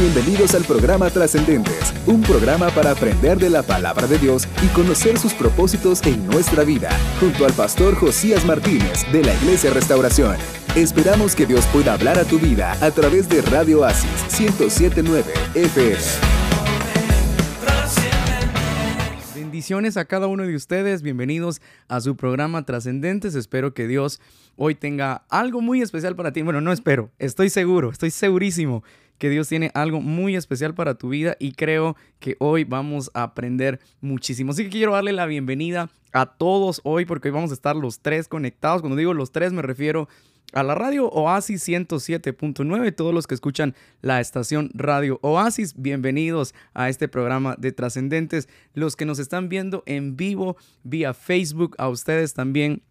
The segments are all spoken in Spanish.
Bienvenidos al programa Trascendentes, un programa para aprender de la palabra de Dios y conocer sus propósitos en nuestra vida, junto al pastor Josías Martínez de la Iglesia Restauración. Esperamos que Dios pueda hablar a tu vida a través de Radio Asis 1079 FM. Bendiciones a cada uno de ustedes, bienvenidos a su programa Trascendentes. Espero que Dios hoy tenga algo muy especial para ti. Bueno, no espero, estoy seguro, estoy segurísimo que Dios tiene algo muy especial para tu vida y creo que hoy vamos a aprender muchísimo. Así que quiero darle la bienvenida a todos hoy porque hoy vamos a estar los tres conectados. Cuando digo los tres me refiero a la radio Oasis 107.9, todos los que escuchan la estación Radio Oasis, bienvenidos a este programa de Trascendentes. Los que nos están viendo en vivo vía Facebook, a ustedes también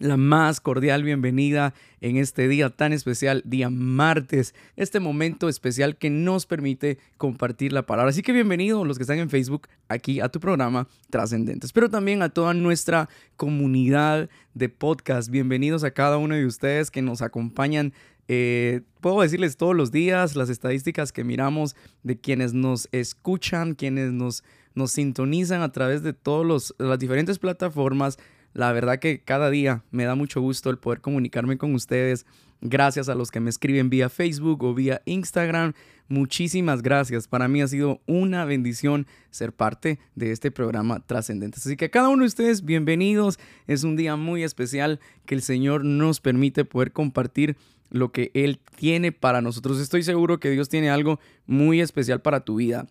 la más cordial bienvenida en este día tan especial, día martes, este momento especial que nos permite compartir la palabra. Así que bienvenidos los que están en Facebook aquí a tu programa Trascendentes, pero también a toda nuestra comunidad de podcast. Bienvenidos a cada uno de ustedes que nos acompañan. Eh, puedo decirles todos los días las estadísticas que miramos de quienes nos escuchan, quienes nos, nos sintonizan a través de todas las diferentes plataformas la verdad que cada día me da mucho gusto el poder comunicarme con ustedes. Gracias a los que me escriben vía Facebook o vía Instagram. Muchísimas gracias. Para mí ha sido una bendición ser parte de este programa trascendente. Así que a cada uno de ustedes, bienvenidos. Es un día muy especial que el Señor nos permite poder compartir lo que Él tiene para nosotros. Estoy seguro que Dios tiene algo muy especial para tu vida.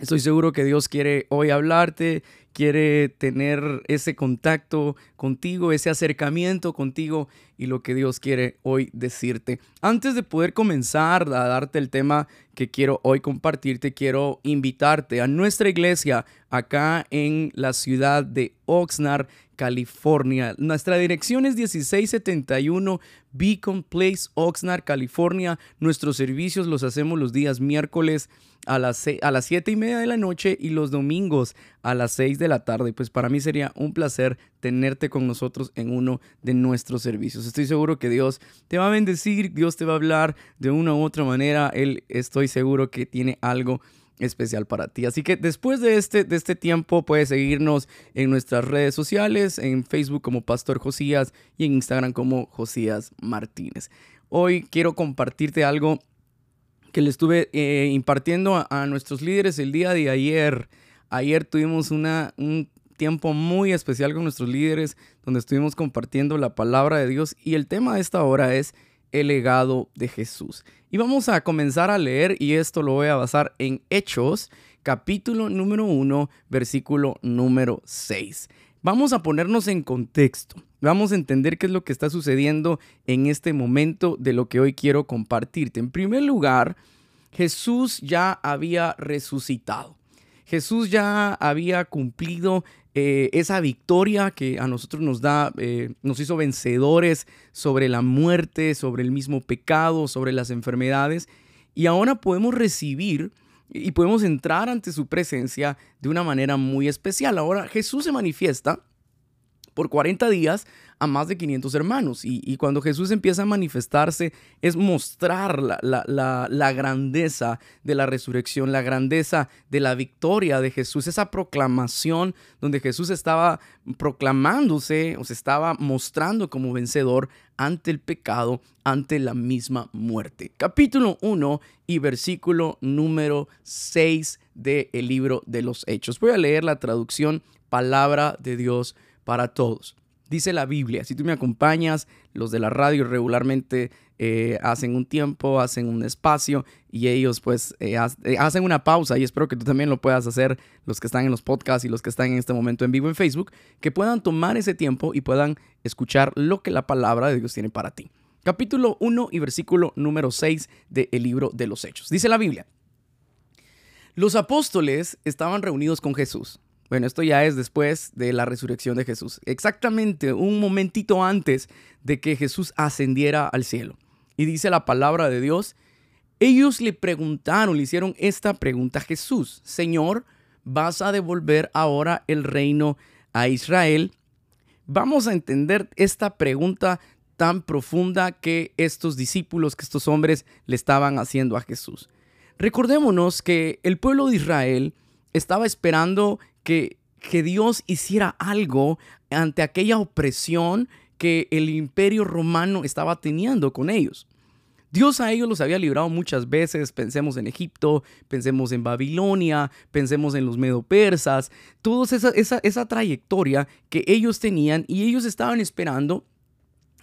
Estoy seguro que Dios quiere hoy hablarte, quiere tener ese contacto contigo, ese acercamiento contigo y lo que Dios quiere hoy decirte. Antes de poder comenzar a darte el tema que quiero hoy compartirte, quiero invitarte a nuestra iglesia acá en la ciudad de Oxnard, California. Nuestra dirección es 1671 Beacon Place, Oxnard, California. Nuestros servicios los hacemos los días miércoles a las, a las 7 y media de la noche y los domingos a las 6 de la tarde. Pues para mí sería un placer tenerte con nosotros en uno de nuestros servicios. Estoy seguro que Dios te va a bendecir, Dios te va a hablar de una u otra manera. Él estoy seguro que tiene algo especial para ti. Así que después de este, de este tiempo puedes seguirnos en nuestras redes sociales, en Facebook como Pastor Josías y en Instagram como Josías Martínez. Hoy quiero compartirte algo que le estuve eh, impartiendo a, nuestros líderes el día de ayer. Ayer tuvimos una, un tiempo muy especial con nuestros líderes donde estuvimos compartiendo la palabra de Dios y el tema de esta hora es el legado de Jesús. Y vamos a comenzar a leer y esto lo voy a basar en Hechos, capítulo número 1, versículo número 6. Vamos a ponernos en contexto. Vamos a entender qué es lo que está sucediendo en este momento de lo que hoy quiero compartirte. En primer lugar, Jesús ya había resucitado. Jesús ya había cumplido eh, esa victoria que a nosotros nos da, eh, nos hizo vencedores sobre la muerte, sobre el mismo pecado, sobre las enfermedades. Y ahora podemos recibir y podemos entrar ante su presencia de una manera muy especial. Ahora Jesús se manifiesta por 40 días a más de 500 hermanos. Y, cuando Jesús empieza a manifestarse es mostrar la, grandeza de la resurrección, la grandeza de la victoria de Jesús, esa proclamación donde Jesús estaba proclamándose o se estaba mostrando como vencedor ante el pecado, ante la misma muerte. Capítulo 1 y versículo número 6 del libro de los Hechos. Voy a leer la traducción Palabra de Dios para todos. Dice la Biblia, si tú me acompañas, los de la radio regularmente eh, hacen un tiempo, hacen un espacio y ellos pues eh, eh, hacen una pausa y espero que tú también lo puedas hacer, los que están en los podcasts y los que están en este momento en vivo en Facebook, que puedan tomar ese tiempo y puedan escuchar lo que la palabra de Dios tiene para ti. Capítulo 1 y versículo número 6 del libro de los Hechos. Dice la Biblia, los apóstoles estaban reunidos con Jesús bueno, esto ya es después de la resurrección de Jesús, exactamente un momentito antes de que Jesús ascendiera al cielo. Y dice la palabra de Dios, ellos le preguntaron, le hicieron esta pregunta a Jesús, Señor, ¿vas a devolver ahora el reino a Israel? Vamos a entender esta pregunta tan profunda que estos discípulos, que estos hombres le estaban haciendo a Jesús. Recordémonos que el pueblo de Israel estaba esperando que, que Dios hiciera algo ante aquella opresión que el imperio romano estaba teniendo con ellos. Dios a ellos los había librado muchas veces, pensemos en Egipto, pensemos en Babilonia, pensemos en los medo-persas, toda esa, esa, esa trayectoria que ellos tenían y ellos estaban esperando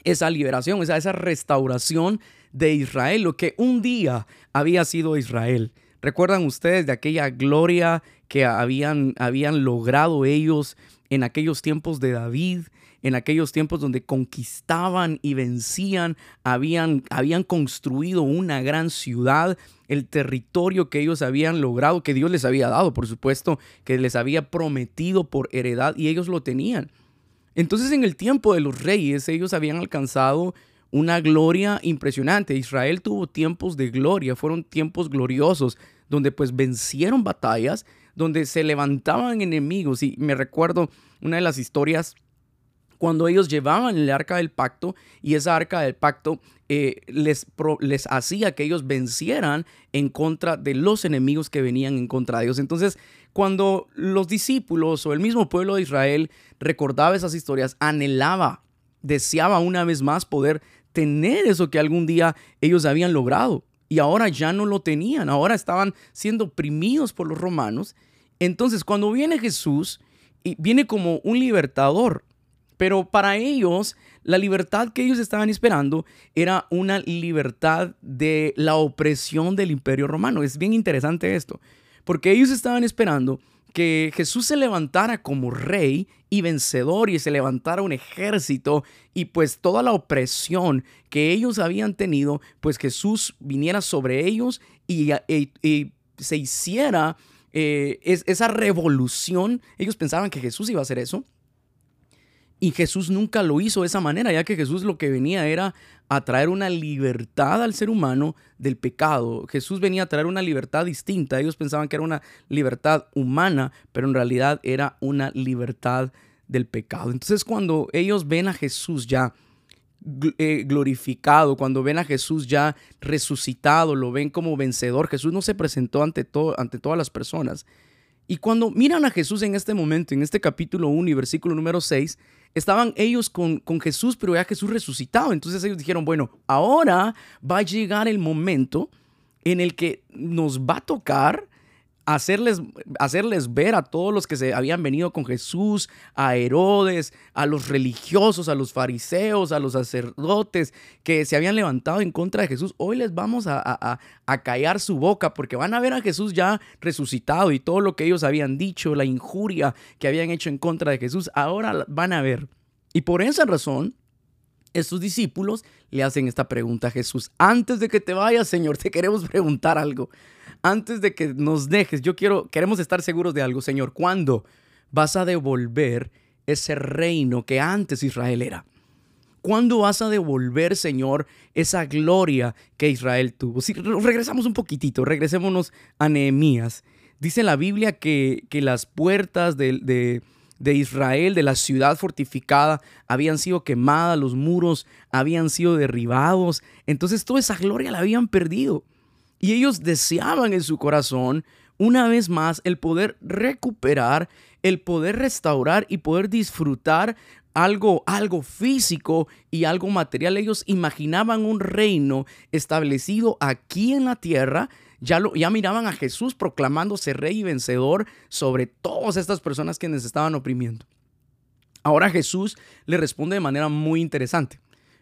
esa liberación, esa, esa restauración de Israel, lo que un día había sido Israel. ¿Recuerdan ustedes de aquella gloria que habían, habían logrado ellos en aquellos tiempos de David? en aquellos tiempos donde conquistaban y vencían, habían, habían construido una gran ciudad, el territorio que ellos habían logrado, que Dios les había dado, por supuesto, que les había prometido por heredad y ellos lo tenían. Entonces en el tiempo de los reyes ellos habían alcanzado una gloria impresionante. Israel tuvo tiempos de gloria, fueron tiempos gloriosos, donde pues vencieron batallas, donde se levantaban enemigos. Y me recuerdo una de las historias cuando ellos llevaban el arca del pacto y esa arca del pacto eh, les, les hacía que ellos vencieran en contra de los enemigos que venían en contra de ellos. Entonces, cuando los discípulos o el mismo pueblo de Israel recordaba esas historias, anhelaba, deseaba una vez más poder tener eso que algún día ellos habían logrado. Y ahora ya no lo tenían, ahora estaban siendo oprimidos por los romanos. Entonces, cuando viene Jesús, viene como un libertador, pero para ellos, la libertad que ellos estaban esperando era una libertad de la opresión del imperio romano. Es bien interesante esto, porque ellos estaban esperando que Jesús se levantara como rey y vencedor y se levantara un ejército y pues toda la opresión que ellos habían tenido, pues Jesús viniera sobre ellos y, se hiciera eh, esa revolución. Ellos pensaban que Jesús iba a hacer eso y Jesús nunca lo hizo de esa manera, ya que Jesús lo que venía era a traer una libertad al ser humano del pecado. Jesús venía a traer una libertad distinta. Ellos pensaban que era una libertad humana, pero en realidad era una libertad del pecado. Entonces cuando ellos ven a Jesús ya eh, glorificado, cuando ven a Jesús ya resucitado, lo ven como vencedor, Jesús no se presentó ante, ante todas las personas. Y cuando miran a Jesús en este momento, en este capítulo 1 y versículo número 6, estaban ellos con, con Jesús, pero ya Jesús resucitado. Entonces ellos dijeron, bueno, ahora va a llegar el momento en el que nos va a tocar hacerles, hacerles ver a todos los que se habían venido con Jesús, a Herodes, a los religiosos, a los fariseos, a los sacerdotes que se habían levantado en contra de Jesús. Hoy les vamos a, a, a callar su boca porque van a ver a Jesús ya resucitado y todo lo que ellos habían dicho, la injuria que habían hecho en contra de Jesús, ahora van a ver. Y por esa razón, estos discípulos le hacen esta pregunta a Jesús. Antes de que te vayas, Señor, te queremos preguntar algo antes de que nos dejes, yo quiero, queremos estar seguros de algo, Señor. ¿Cuándo vas a devolver ese reino que antes Israel era? ¿Cuándo vas a devolver, Señor, esa gloria que Israel tuvo? Si regresamos un poquitito, regresémonos a Nehemías. Dice la Biblia que, que las puertas de, de, de, Israel, de la ciudad fortificada, habían sido quemadas, los muros habían sido derribados. Entonces toda esa gloria la habían perdido. Y ellos deseaban en su corazón una vez más el poder recuperar, el poder restaurar y poder disfrutar algo, algo físico y algo material. Ellos imaginaban un reino establecido aquí en la tierra. Ya, lo, ya miraban a Jesús proclamándose rey y vencedor sobre todas estas personas que estaban oprimiendo. Ahora Jesús le responde de manera muy interesante,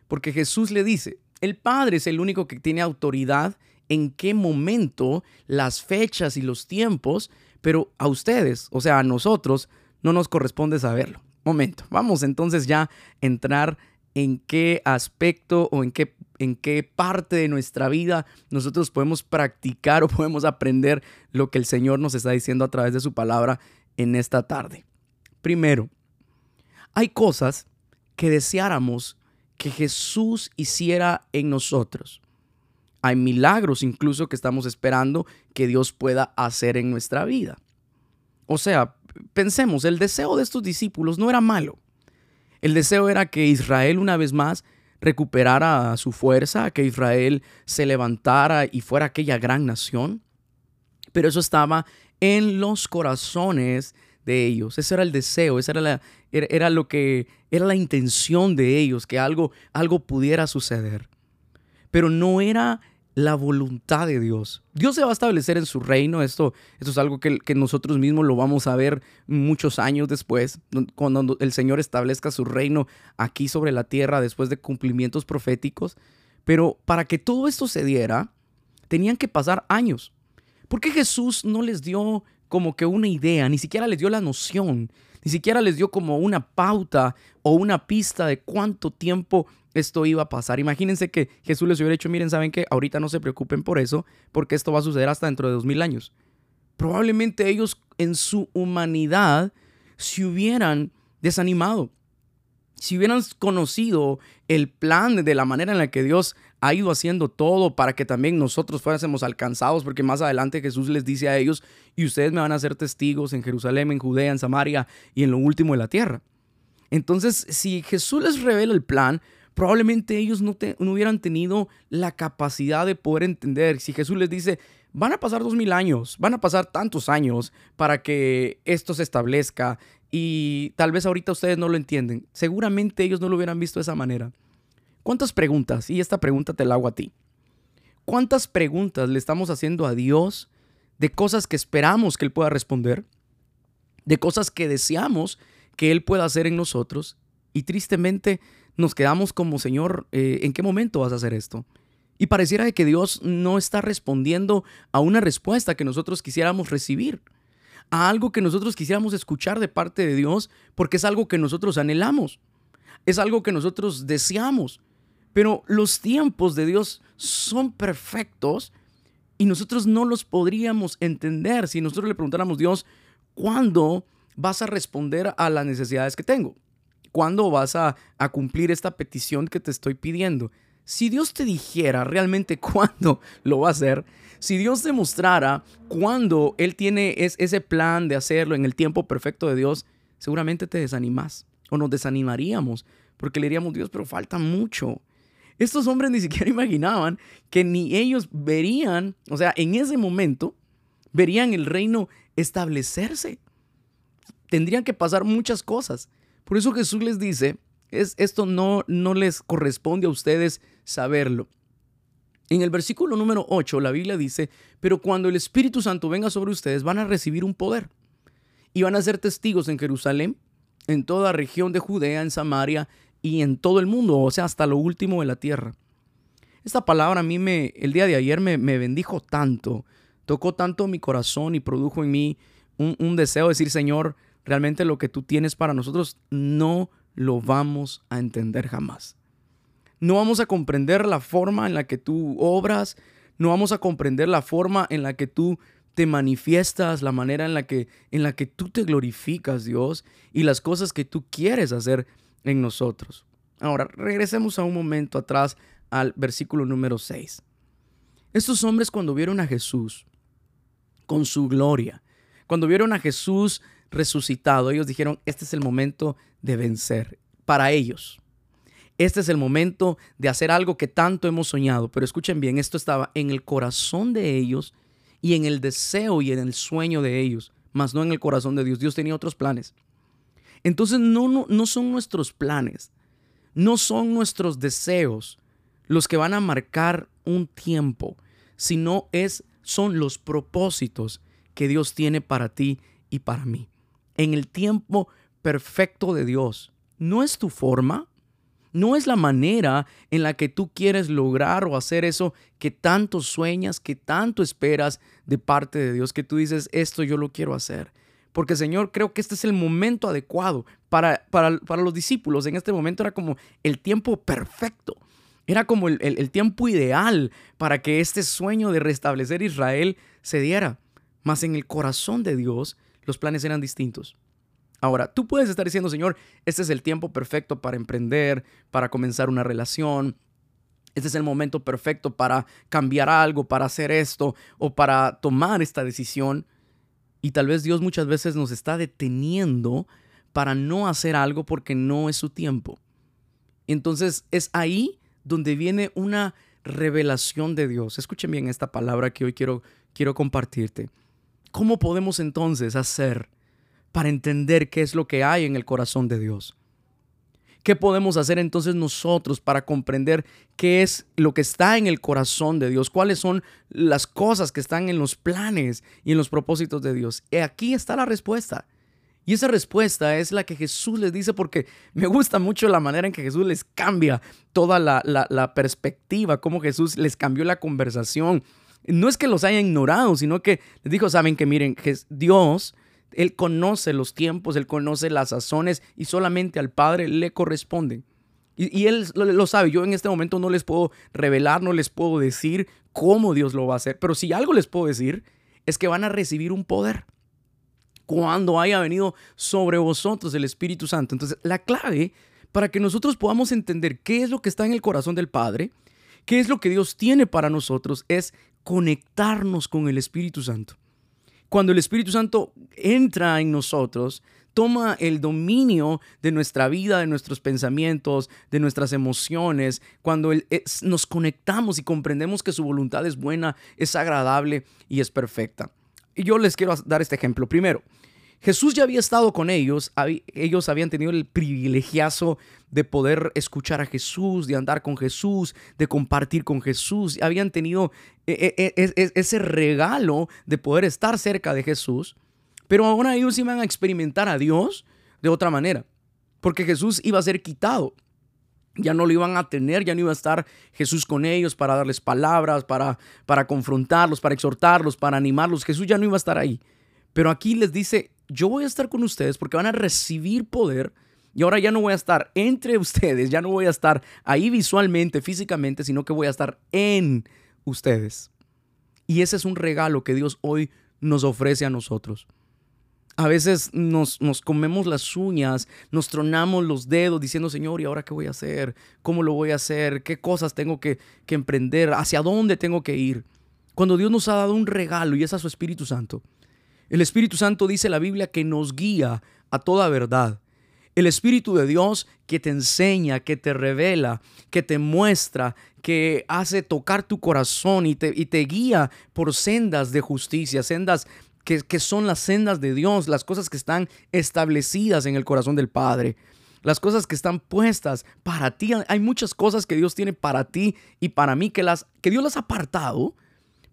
porque Jesús le dice, el Padre es el único que tiene autoridad en qué momento, las fechas y los tiempos, pero a ustedes, o sea, a nosotros, no nos corresponde saberlo. Momento, vamos entonces ya a entrar en qué aspecto o en qué, en qué parte de nuestra vida nosotros podemos practicar o podemos aprender lo que el Señor nos está diciendo a través de su palabra en esta tarde. Primero, hay cosas que deseáramos que Jesús hiciera en nosotros. Hay milagros incluso que estamos esperando que Dios pueda hacer en nuestra vida. O sea, pensemos, el deseo de estos discípulos no era malo. El deseo era que Israel una vez más recuperara su fuerza, que Israel se levantara y fuera aquella gran nación. Pero eso estaba en los corazones de ellos. Ese era el deseo, esa era, la, era, lo que era la intención de ellos, que algo, algo pudiera suceder. Pero no era la voluntad de Dios. Dios se va a establecer en su reino. Esto, esto es algo que, nosotros mismos lo vamos a ver muchos años después, cuando el Señor establezca su reino aquí sobre la tierra después de cumplimientos proféticos. Pero para que todo esto se diera, tenían que pasar años. ¿Por qué Jesús no les dio como que una idea, ni siquiera les dio la noción, ni siquiera les dio como una pauta o una pista de cuánto tiempo esto iba a pasar. Imagínense que Jesús les hubiera dicho, miren, saben que ahorita no se preocupen por eso, porque esto va a suceder hasta dentro de dos mil años. Probablemente ellos en su humanidad se hubieran desanimado. Si hubieran conocido el plan de la manera en la que Dios ha ido haciendo todo para que también nosotros fuésemos alcanzados, porque más adelante Jesús les dice a ellos, y ustedes me van a ser testigos en Jerusalén, en Judea, en Samaria y en lo último de la tierra. Entonces, si Jesús les revela el plan, probablemente ellos no, hubieran tenido la capacidad de poder entender. Si Jesús les dice, van a pasar dos mil años, van a pasar tantos años para que esto se establezca y tal vez ahorita ustedes no lo entienden. Seguramente ellos no lo hubieran visto de esa manera. ¿Cuántas preguntas? Y esta pregunta te la hago a ti. ¿Cuántas preguntas le estamos haciendo a Dios de cosas que esperamos que Él pueda responder? De cosas que deseamos que Él pueda hacer en nosotros. Y tristemente nos quedamos como, Señor, eh, ¿en qué momento vas a hacer esto? Y pareciera que Dios no está respondiendo a una respuesta que nosotros quisiéramos recibir a algo que nosotros quisiéramos escuchar de parte de Dios porque es algo que nosotros anhelamos, es algo que nosotros deseamos. Pero los tiempos de Dios son perfectos y nosotros no los podríamos entender si nosotros le preguntáramos, Dios, ¿cuándo vas a responder a las necesidades que tengo? ¿Cuándo vas a, a cumplir esta petición que te estoy pidiendo? Si Dios te dijera realmente cuándo lo va a hacer, si Dios demostrara cuándo Él tiene ese plan de hacerlo en el tiempo perfecto de Dios, seguramente te desanimas o nos desanimaríamos porque le diríamos, Dios, pero falta mucho. Estos hombres ni siquiera imaginaban que ni ellos verían, o sea, en ese momento, verían el reino establecerse. Tendrían que pasar muchas cosas. Por eso Jesús les dice, es, esto no, no les corresponde a ustedes saberlo. En el versículo número 8 la Biblia dice, pero cuando el Espíritu Santo venga sobre ustedes van a recibir un poder y van a ser testigos en Jerusalén, en toda región de Judea, en Samaria y en todo el mundo, o sea, hasta lo último de la tierra. Esta palabra a mí me, el día de ayer me, bendijo tanto, tocó tanto mi corazón y produjo en mí un, un deseo de decir, Señor, realmente lo que tú tienes para nosotros no lo vamos a entender jamás. No vamos a comprender la forma en la que tú obras, no vamos a comprender la forma en la que tú te manifiestas, la manera en la que en la que tú te glorificas, Dios, y las cosas que tú quieres hacer en nosotros. Ahora, regresemos a un momento atrás al versículo número 6. Estos hombres cuando vieron a Jesús con su gloria, cuando vieron a Jesús resucitado, ellos dijeron, este es el momento de vencer para ellos. Este es el momento de hacer algo que tanto hemos soñado. Pero escuchen bien, esto estaba en el corazón de ellos y en el deseo y en el sueño de ellos, más no en el corazón de Dios. Dios tenía otros planes. Entonces no, no, no son nuestros planes, no son nuestros deseos los que van a marcar un tiempo, sino es, son los propósitos que Dios tiene para ti y para mí. En el tiempo perfecto de Dios. No es tu forma, no es la manera en la que tú quieres lograr o hacer eso que tanto sueñas, que tanto esperas de parte de Dios, que tú dices, esto yo lo quiero hacer. Porque Señor, creo que este es el momento adecuado para, para, para los discípulos. En este momento era como el tiempo perfecto. Era como el, el tiempo ideal para que este sueño de restablecer Israel se diera. Mas en el corazón de Dios los planes eran distintos. Ahora, tú puedes estar diciendo, Señor, este es el tiempo perfecto para emprender, para comenzar una relación. Este es el momento perfecto para cambiar algo, para hacer esto o para tomar esta decisión. Y tal vez Dios muchas veces nos está deteniendo para no hacer algo porque no es su tiempo. Entonces es ahí donde viene una revelación de Dios. Escuchen bien esta palabra que hoy quiero, quiero compartirte. ¿cómo podemos entonces hacer para entender qué es lo que hay en el corazón de Dios? ¿Qué podemos hacer entonces nosotros para comprender qué es lo que está en el corazón de Dios? ¿Cuáles son las cosas que están en los planes y en los propósitos de Dios? Y aquí está la respuesta. Y esa respuesta es la que Jesús les dice porque me gusta mucho la manera en que Jesús les cambia toda la, perspectiva, cómo Jesús les cambió la conversación. No es que los haya ignorado, sino que les dijo, saben que miren, Dios él conoce los tiempos, Él conoce las sazones y solamente al Padre le corresponde. Y, Él lo, sabe. Yo en este momento no les puedo revelar, no les puedo decir cómo Dios lo va a hacer. Pero si algo les puedo decir es que van a recibir un poder cuando haya venido sobre vosotros el Espíritu Santo. Entonces, la clave para que nosotros podamos entender qué es lo que está en el corazón del Padre, qué es lo que Dios tiene para nosotros, es conectarnos con el Espíritu Santo cuando el Espíritu Santo entra en nosotros, toma el dominio de nuestra vida, de nuestros pensamientos, de nuestras emociones, cuando nos conectamos y comprendemos que su voluntad es buena, es agradable y es perfecta. Y yo les quiero dar este ejemplo. Primero, Jesús ya había estado con ellos, ellos habían tenido el privilegiazo de poder escuchar a Jesús, de andar con Jesús, de compartir con Jesús, habían tenido e, e, e, ese regalo de poder estar cerca de Jesús, pero ahora ellos iban a experimentar a Dios de otra manera, porque Jesús iba a ser quitado. Ya no lo iban a tener, ya no iba a estar Jesús con ellos para darles palabras, para, para confrontarlos, para exhortarlos, para animarlos. Jesús ya no iba a estar ahí. Pero aquí les dice, yo voy a estar con ustedes porque van a recibir poder y ahora ya no voy a estar entre ustedes, ya no voy a estar ahí visualmente, físicamente, sino que voy a estar en ustedes. Y ese es un regalo que Dios hoy nos ofrece a nosotros. A veces nos, nos, comemos las uñas, nos tronamos los dedos diciendo, Señor, ¿y ahora qué voy a hacer? ¿Cómo lo voy a hacer? ¿Qué cosas tengo que, que emprender? ¿Hacia dónde tengo que ir? Cuando Dios nos ha dado un regalo y es a su Espíritu Santo. El Espíritu Santo dice la Biblia que nos guía a toda verdad. El Espíritu de Dios que te enseña, que te revela, que te muestra, que hace tocar tu corazón y te, guía por sendas de justicia, sendas que, que son las sendas de Dios, las cosas que están establecidas en el corazón del Padre las cosas que están puestas para ti. Hay muchas cosas que Dios tiene para ti y para mí que, las, que Dios las ha apartado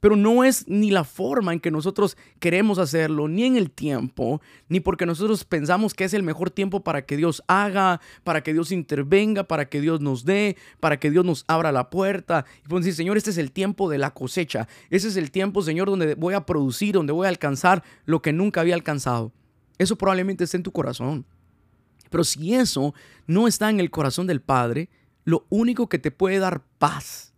pero no es ni la forma en que nosotros queremos hacerlo, ni en el tiempo, ni porque nosotros pensamos que es el mejor tiempo para que Dios haga, para que Dios intervenga, para que Dios nos dé, para que Dios nos abra la puerta. Y podemos decir, Señor, este es el tiempo de la cosecha. Ese es el tiempo, Señor, donde voy a producir, donde voy a alcanzar lo que nunca había alcanzado. Eso probablemente esté en tu corazón. Pero si eso no está en el corazón del Padre, lo único que te puede dar paz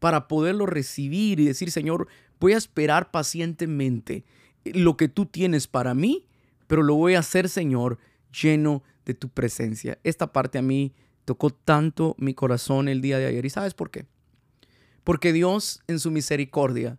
para poderlo recibir y decir, Señor, voy a esperar pacientemente lo que tú tienes para mí, pero lo voy a hacer, Señor, lleno de tu presencia. Esta parte a mí tocó tanto mi corazón el día de ayer. ¿Y sabes por qué? Porque Dios en su misericordia,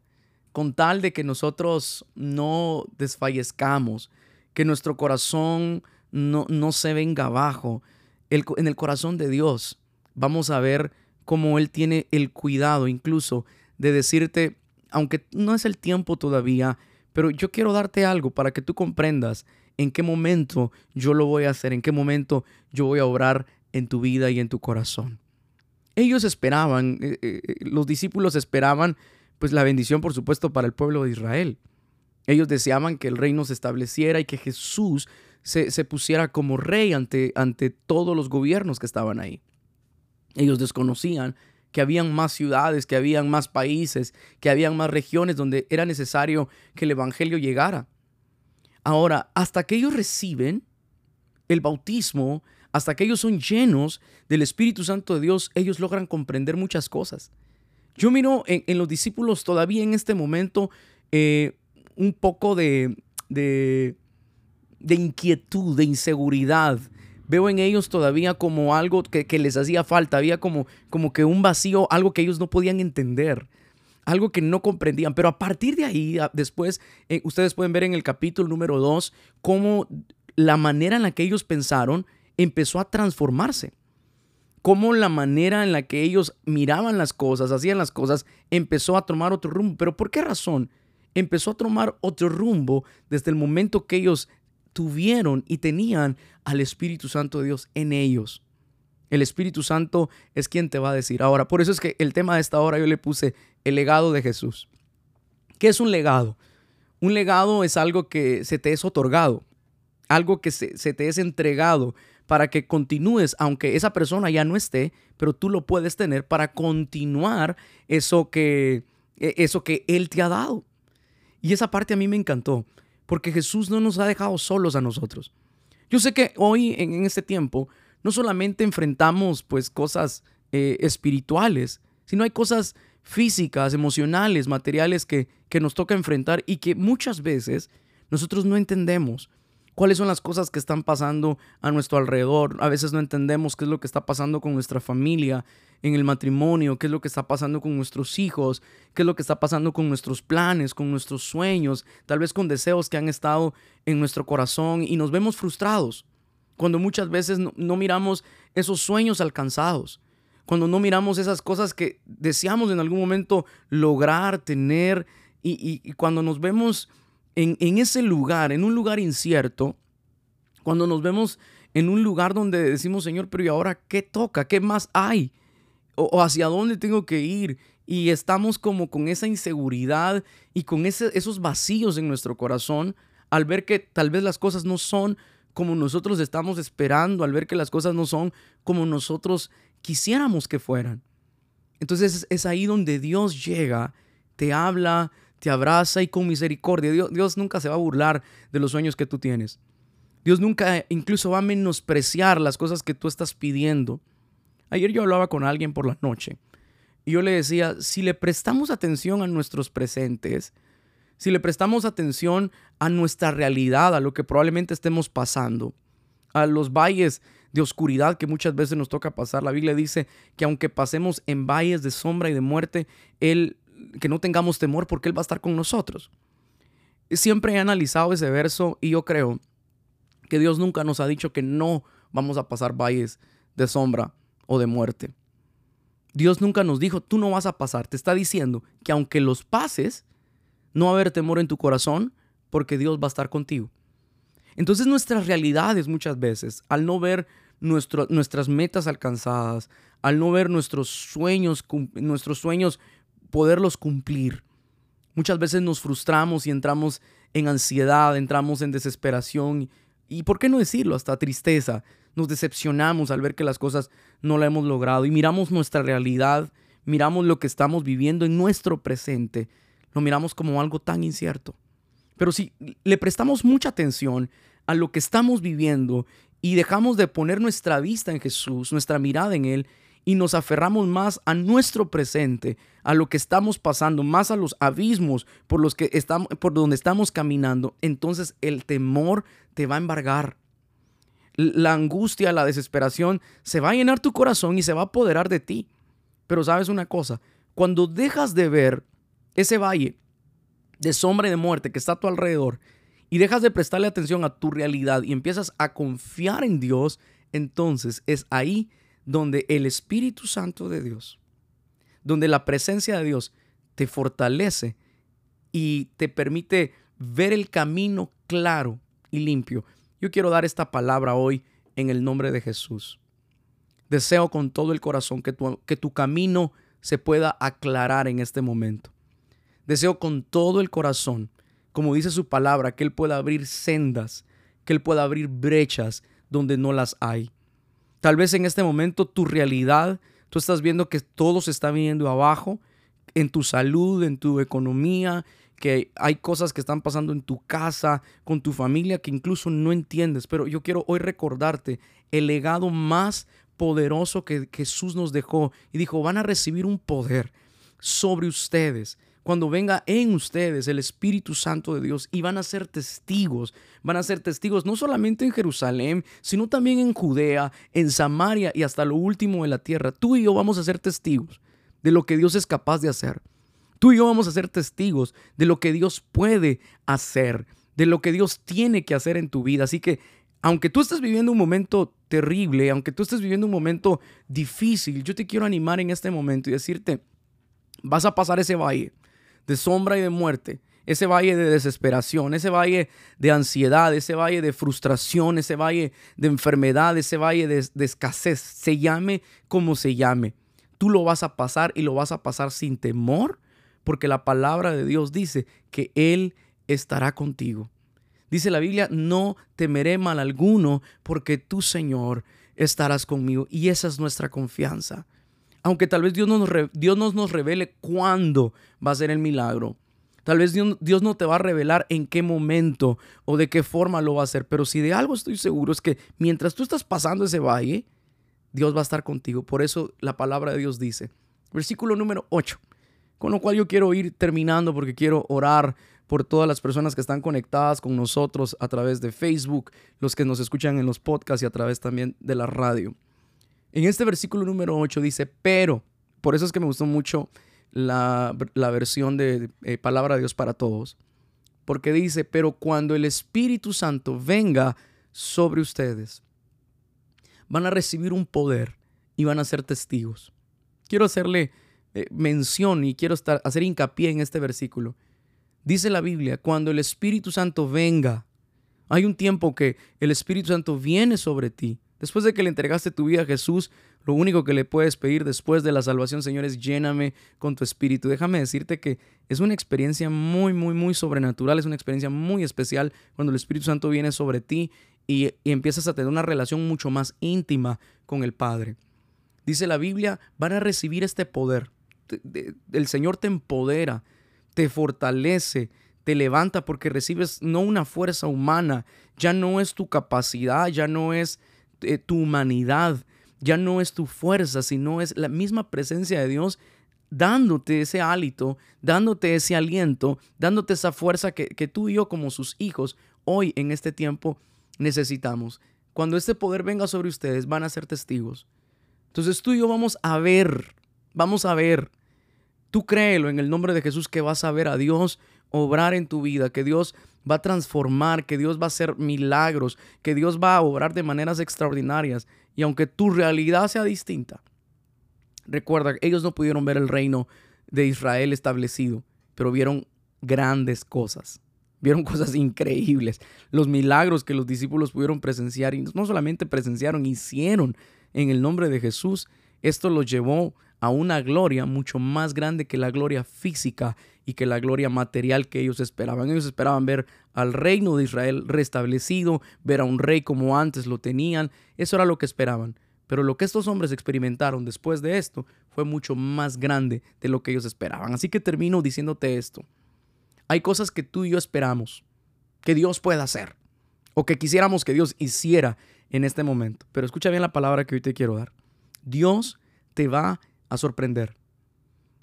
con tal de que nosotros no desfallezcamos, que nuestro corazón no, no se venga abajo, en el corazón de Dios vamos a ver como Él tiene el cuidado incluso de decirte, aunque no es el tiempo todavía, pero yo quiero darte algo para que tú comprendas en qué momento yo lo voy a hacer, en qué momento yo voy a obrar en tu vida y en tu corazón. Ellos esperaban, eh, eh, eh, los discípulos esperaban pues la bendición por supuesto para el pueblo de Israel. Ellos deseaban que el reino se estableciera y que Jesús se, se pusiera como rey ante, ante todos los gobiernos que estaban ahí. Ellos desconocían que habían más ciudades, que habían más países, que habían más regiones donde era necesario que el Evangelio llegara. Ahora, hasta que ellos reciben el bautismo, hasta que ellos son llenos del Espíritu Santo de Dios, ellos logran comprender muchas cosas. Yo miro en, los discípulos todavía en este momento eh, un poco de, de, de inquietud, de inseguridad, veo en ellos todavía como algo que, les hacía falta, había como, como que un vacío, algo que ellos no podían entender algo que no comprendían. Pero a partir de ahí, después, eh, ustedes pueden ver en el capítulo número 2 cómo la manera en la que ellos pensaron empezó a transformarse. Cómo la manera en la que ellos miraban las cosas, hacían las cosas, empezó a tomar otro rumbo. Pero ¿por qué razón? empezó a tomar otro rumbo desde el momento que ellos tuvieron y tenían al Espíritu Santo de Dios en ellos. El Espíritu Santo es quien te va a decir. Ahora, por eso es que el tema de esta hora yo le puse el legado de Jesús. ¿Qué es un legado? Un legado es algo que se te es otorgado, algo que se, te es entregado para que continúes, aunque esa persona ya no esté, pero tú lo puedes tener para continuar eso que, e, eso que Él te ha dado. Y esa parte a mí me encantó, porque Jesús no nos ha dejado solos a nosotros. Yo sé que hoy, en, este tiempo, no solamente enfrentamos pues cosas eh, espirituales, sino hay cosas físicas, emocionales, materiales que, que nos toca enfrentar y que muchas veces nosotros no entendemos cuáles son las cosas que están pasando a nuestro alrededor. A veces no entendemos qué es lo que está pasando con nuestra familia, en el matrimonio, qué es lo que está pasando con nuestros hijos, qué es lo que está pasando con nuestros planes, con nuestros sueños, tal vez con deseos que han estado en nuestro corazón y nos vemos frustrados cuando muchas veces no, miramos esos sueños alcanzados, cuando no miramos esas cosas que deseamos en algún momento lograr, tener, y, cuando nos vemos en, ese lugar, en un lugar incierto, cuando nos vemos en un lugar donde decimos, Señor, pero ¿y ahora qué toca? ¿Qué más hay? ¿O, hacia dónde tengo que ir? Y estamos como con esa inseguridad y con esos vacíos en nuestro corazón al ver que tal vez las cosas no son como nosotros estamos esperando, al ver que las cosas no son como nosotros quisiéramos que fueran. Entonces es ahí donde Dios llega, te habla, te abraza y con misericordia. Dios, nunca se va a burlar de los sueños que tú tienes. Dios nunca incluso va a menospreciar las cosas que tú estás pidiendo. Ayer yo hablaba con alguien por la noche y yo le decía, si le prestamos atención a nuestros presentes, si le prestamos atención a nuestra realidad, a lo que probablemente estemos pasando, a los valles de oscuridad que muchas veces nos toca pasar. La Biblia dice que aunque pasemos en valles de sombra y de muerte, Él, que no tengamos temor porque Él va a estar con nosotros. Siempre he analizado ese verso y yo creo que Dios nunca nos ha dicho que no vamos a pasar valles de sombra o de muerte. Dios nunca nos dijo, tú no vas a pasar. Te está diciendo que aunque los pases, no va a haber temor en tu corazón porque Dios va a estar contigo. Entonces nuestras realidades muchas veces, al no ver nuestras metas alcanzadas, al no ver nuestros sueños, nuestros sueños poderlos cumplir, muchas veces nos frustramos y entramos en ansiedad, entramos en desesperación y, ¿por qué no decirlo? Hasta tristeza. Nos decepcionamos al ver que las cosas no la hemos logrado y miramos nuestra realidad, miramos lo que estamos viviendo en nuestro presente, lo miramos como algo tan incierto. Pero si le prestamos mucha atención a lo que estamos viviendo y dejamos de poner nuestra vista en Jesús, nuestra mirada en Él, y nos aferramos más a nuestro presente, a lo que estamos pasando, más a los abismos por los que estamos, por donde estamos caminando, entonces el temor te va a embargar. La angustia, la desesperación se va a llenar tu corazón y se va a apoderar de ti. Pero sabes una cosa, cuando dejas de ver ese valle de sombra y de muerte que está a tu alrededor y dejas de prestarle atención a tu realidad y empiezas a confiar en Dios, entonces es ahí donde el Espíritu Santo de Dios, donde la presencia de Dios te fortalece y te permite ver el camino claro y limpio. Yo quiero dar esta palabra hoy en el nombre de Jesús. Deseo con todo el corazón que tu, que tu camino se pueda aclarar en este momento. Deseo con todo el corazón, como dice su palabra, que Él pueda abrir sendas, que Él pueda abrir brechas donde no las hay. Tal vez en este momento tu realidad, tú estás viendo que todo se está viniendo abajo, en tu salud, en tu economía, que hay cosas que están pasando en tu casa, con tu familia, que incluso no entiendes. Pero yo quiero hoy recordarte el legado más poderoso que Jesús nos dejó y dijo, van a recibir un poder sobre ustedes cuando venga en ustedes el Espíritu Santo de Dios y van a ser testigos, van a ser testigos no solamente en Jerusalén, sino también en Judea, en Samaria y hasta lo último de la tierra. Tú y yo vamos a ser testigos de lo que Dios es capaz de hacer. Tú y yo vamos a ser testigos de lo que Dios puede hacer, de lo que Dios tiene que hacer en tu vida. Así que aunque tú estés viviendo un momento terrible, aunque tú estés viviendo un momento difícil, yo te quiero animar en este momento y decirte, vas a pasar ese valle de sombra y de muerte, ese valle de desesperación, ese valle de ansiedad, ese valle de frustración, ese valle de enfermedad, ese valle de, de, escasez, se llame como se llame. Tú lo vas a pasar y lo vas a pasar sin temor, porque la palabra de Dios dice que Él estará contigo. Dice la Biblia, no temeré mal alguno, porque tú, Señor, estarás conmigo. Y esa es nuestra confianza. Aunque tal vez Dios, nos, Dios nos revele cuándo va a ser el milagro. Tal vez Dios, Dios, no te va a revelar en qué momento o de qué forma lo va a hacer, pero si de algo estoy seguro es que mientras tú estás pasando ese valle, Dios va a estar contigo. Por eso la palabra de Dios dice, versículo número 8, con lo cual yo quiero ir terminando porque quiero orar por todas las personas que están conectadas con nosotros a través de Facebook, los que nos escuchan en los podcasts y a través también de la radio. En este versículo número 8 dice, pero, por eso es que me gustó mucho la, versión de eh, Palabra de Dios para Todos, porque dice, pero cuando el Espíritu Santo venga sobre ustedes, van a recibir un poder y van a ser testigos. Quiero hacerle eh, mención y quiero estar, hacer hincapié en este versículo. Dice la Biblia, cuando el Espíritu Santo venga, hay un tiempo que el Espíritu Santo viene sobre ti Después de que le entregaste tu vida a Jesús, lo único que le puedes pedir después de la salvación, Señor, es lléname con tu espíritu. Déjame decirte que es una experiencia muy, muy, muy sobrenatural, es una experiencia muy especial cuando el Espíritu Santo viene sobre ti y, empiezas a tener una relación mucho más íntima con el Padre. Dice la Biblia, van a recibir este poder. El Señor te empodera, te fortalece, te levanta porque recibes no una fuerza humana, ya no es tu capacidad, ya no es eh, tu humanidad, ya no es tu fuerza, sino es la misma presencia de Dios dándote ese hálito, dándote ese aliento, dándote esa fuerza que, que tú y yo como sus hijos hoy en este tiempo necesitamos. Cuando este poder venga sobre ustedes, van a ser testigos. Entonces tú y yo vamos a ver, vamos a ver. Tú créelo en el nombre de Jesús que vas a ver a Dios obrar en tu vida, que Dios va a transformar, que Dios va a hacer milagros, que Dios va a obrar de maneras extraordinarias. Y aunque tu realidad sea distinta, recuerda, ellos no pudieron ver el reino de Israel establecido, pero vieron grandes cosas. Vieron cosas increíbles. Los milagros que los discípulos pudieron presenciar y no solamente presenciaron, hicieron en el nombre de Jesús. Esto los llevó a una gloria mucho más grande que la gloria física y que la gloria material que ellos esperaban. Ellos esperaban ver al reino de Israel restablecido, ver a un rey como antes lo tenían. Eso era lo que esperaban. Pero lo que estos hombres experimentaron después de esto fue mucho más grande de lo que ellos esperaban. Así que termino diciéndote esto. Hay cosas que tú y yo esperamos que Dios pueda hacer o que quisiéramos que Dios hiciera en este momento. Pero escucha bien la palabra que hoy te quiero dar. Dios te va a sorprender.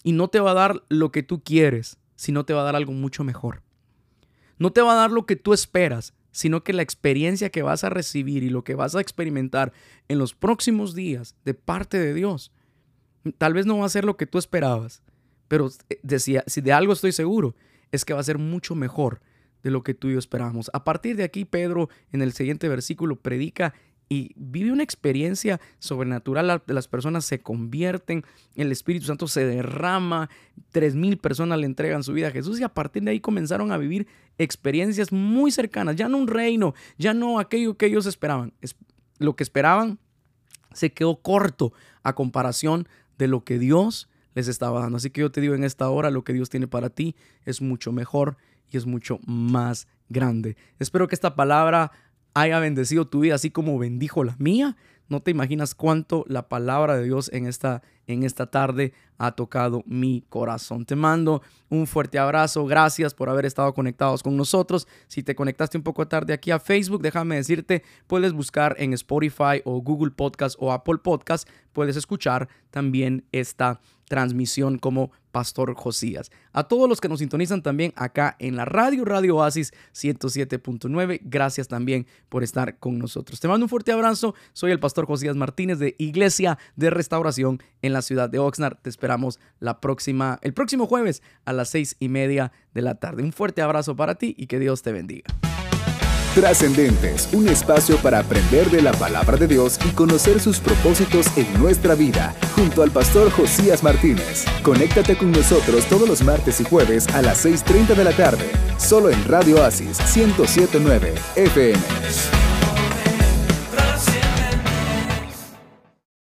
Y no te va a dar lo que tú quieres, sino te va a dar algo mucho mejor. No te va a dar lo que tú esperas, sino que la experiencia que vas a recibir y lo que vas a experimentar en los próximos días de parte de Dios, tal vez no va a ser lo que tú esperabas, pero decía, si de algo estoy seguro, es que va a ser mucho mejor de lo que tú y yo esperábamos. A partir de aquí, Pedro en el siguiente versículo predica y vive una experiencia sobrenatural. Las personas se convierten, el Espíritu Santo se derrama, tres mil personas le entregan su vida a Jesús y a partir de ahí comenzaron a vivir experiencias muy cercanas. Ya no un reino, ya no aquello que ellos esperaban. lo que esperaban se quedó corto a comparación de lo que Dios les estaba dando. Así que yo te digo en esta hora, lo que Dios tiene para ti es mucho mejor y es mucho más grande. Espero que esta palabra haya bendecido tu vida así como bendijo la mía. No te imaginas cuánto la palabra de Dios en esta, en esta tarde ha tocado mi corazón. Te mando un fuerte abrazo. Gracias por haber estado conectados con nosotros. Si te conectaste un poco tarde aquí a Facebook, déjame decirte, puedes buscar en Spotify o Google Podcast o Apple Podcast. Puedes escuchar también esta transmisión como Pastor Josías. A todos los que nos sintonizan también acá en la radio, Radio Oasis 107.9, gracias también por estar con nosotros. Te mando un fuerte abrazo, soy el Pastor Josías Martínez de Iglesia de Restauración en la ciudad de Oxnard. Te esperamos la próxima, el próximo jueves a las seis y media de la tarde. Un fuerte abrazo para ti y que Dios te bendiga. Trascendentes, un espacio para aprender de la palabra de Dios y conocer sus propósitos en nuestra vida, junto al pastor Josías Martínez. Conéctate con nosotros todos los martes y jueves a las 6.30 de la tarde, solo en Radio Oasis 1079 FM.